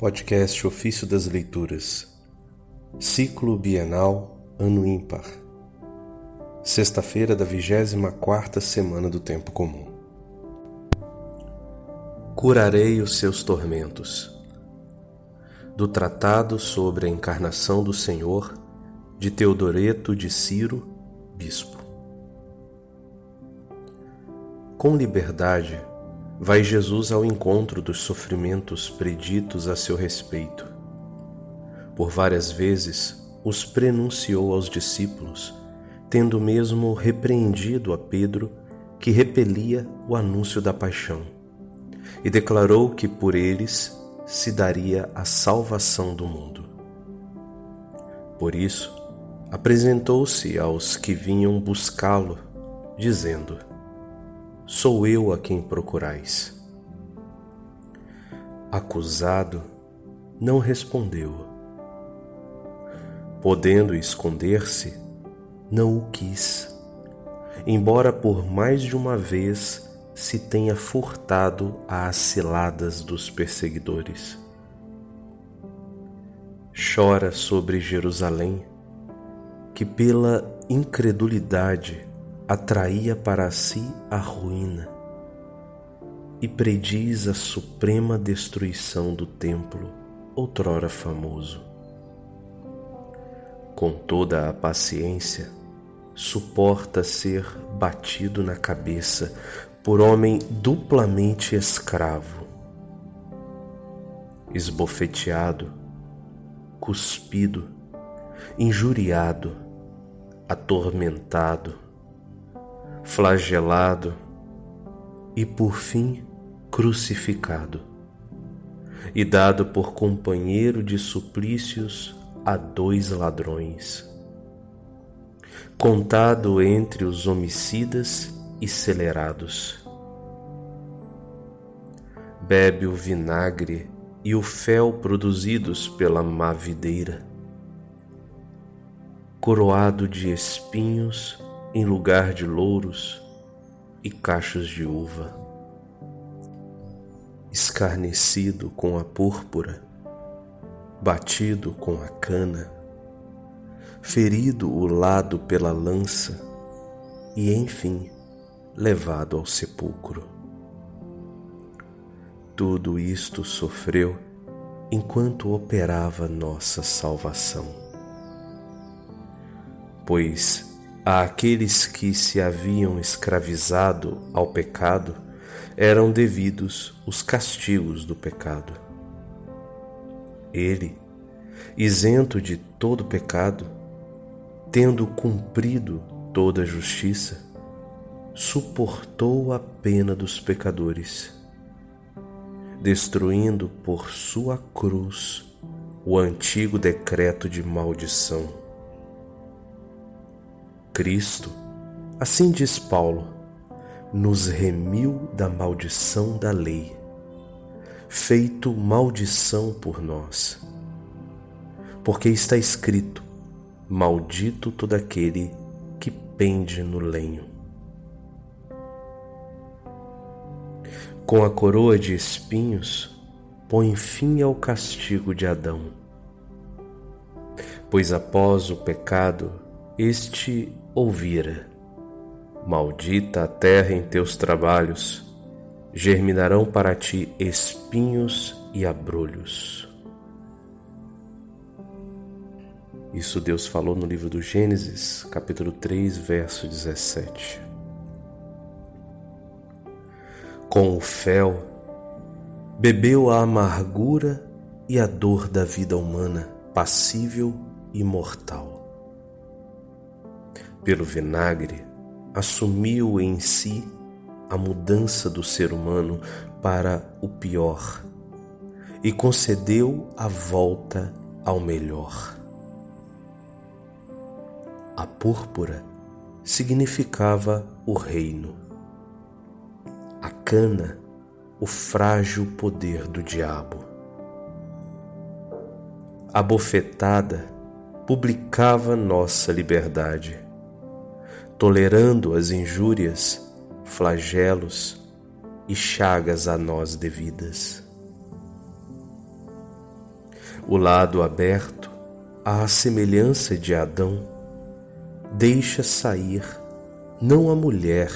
Podcast Ofício das Leituras, Ciclo Bienal, Ano Ímpar, Sexta-feira da 24 semana do Tempo Comum. Curarei os seus tormentos. Do Tratado sobre a Encarnação do Senhor, de Teodoreto de Ciro, Bispo. Com liberdade, vai Jesus ao encontro dos sofrimentos preditos a seu respeito. Por várias vezes os prenunciou aos discípulos, tendo mesmo repreendido a Pedro, que repelia o anúncio da paixão, e declarou que por eles se daria a salvação do mundo. Por isso, apresentou-se aos que vinham buscá-lo, dizendo: sou eu a quem procurais. Acusado, não respondeu. Podendo esconder-se, não o quis, embora por mais de uma vez se tenha furtado às ciladas dos perseguidores. Chora sobre Jerusalém, que pela incredulidade atraía para si a ruína e prediz a suprema destruição do templo, outrora famoso. Com toda a paciência, suporta ser batido na cabeça por homem duplamente escravo, esbofeteado, cuspido, injuriado, atormentado, flagelado e, por fim, crucificado, e dado por companheiro de suplícios a dois ladrões, contado entre os homicidas e celerados. Bebe o vinagre e o fel produzidos pela má videira, coroado de espinhos em lugar de louros e cachos de uva. Escarnecido com a púrpura, batido com a cana, ferido o lado pela lança e, enfim, levado ao sepulcro. Tudo isto sofreu enquanto operava nossa salvação. Pois àqueles que se haviam escravizado ao pecado eram devidos os castigos do pecado. Ele, isento de todo pecado, tendo cumprido toda justiça, suportou a pena dos pecadores, destruindo por sua cruz o antigo decreto de maldição Cristo, assim diz Paulo, nos remiu da maldição da lei, feito maldição por nós. Porque está escrito: Maldito todo aquele que pende no lenho. Com a coroa de espinhos, põe fim ao castigo de Adão. Pois após o pecado, este ouvira: Maldita a terra em teus trabalhos, germinarão para ti espinhos e abrolhos. Isso Deus falou no livro do Gênesis, capítulo 3, verso 17. Com o fel, bebeu a amargura e a dor da vida humana, passível e mortal pelo vinagre, assumiu em si a mudança do ser humano para o pior e concedeu a volta ao melhor. A púrpura significava o reino, a cana, o frágil poder do diabo. A bofetada publicava nossa liberdade tolerando as injúrias, flagelos e chagas a nós devidas. O lado aberto, à semelhança de Adão, deixa sair não a mulher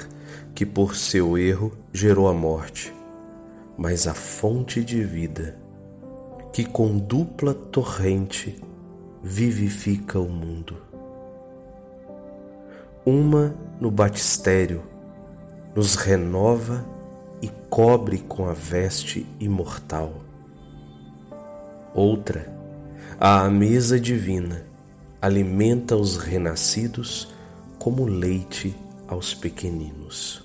que por seu erro gerou a morte, mas a fonte de vida que com dupla torrente vivifica o mundo. Uma no batistério nos renova e cobre com a veste imortal. Outra, à mesa divina, alimenta os renascidos como leite aos pequeninos.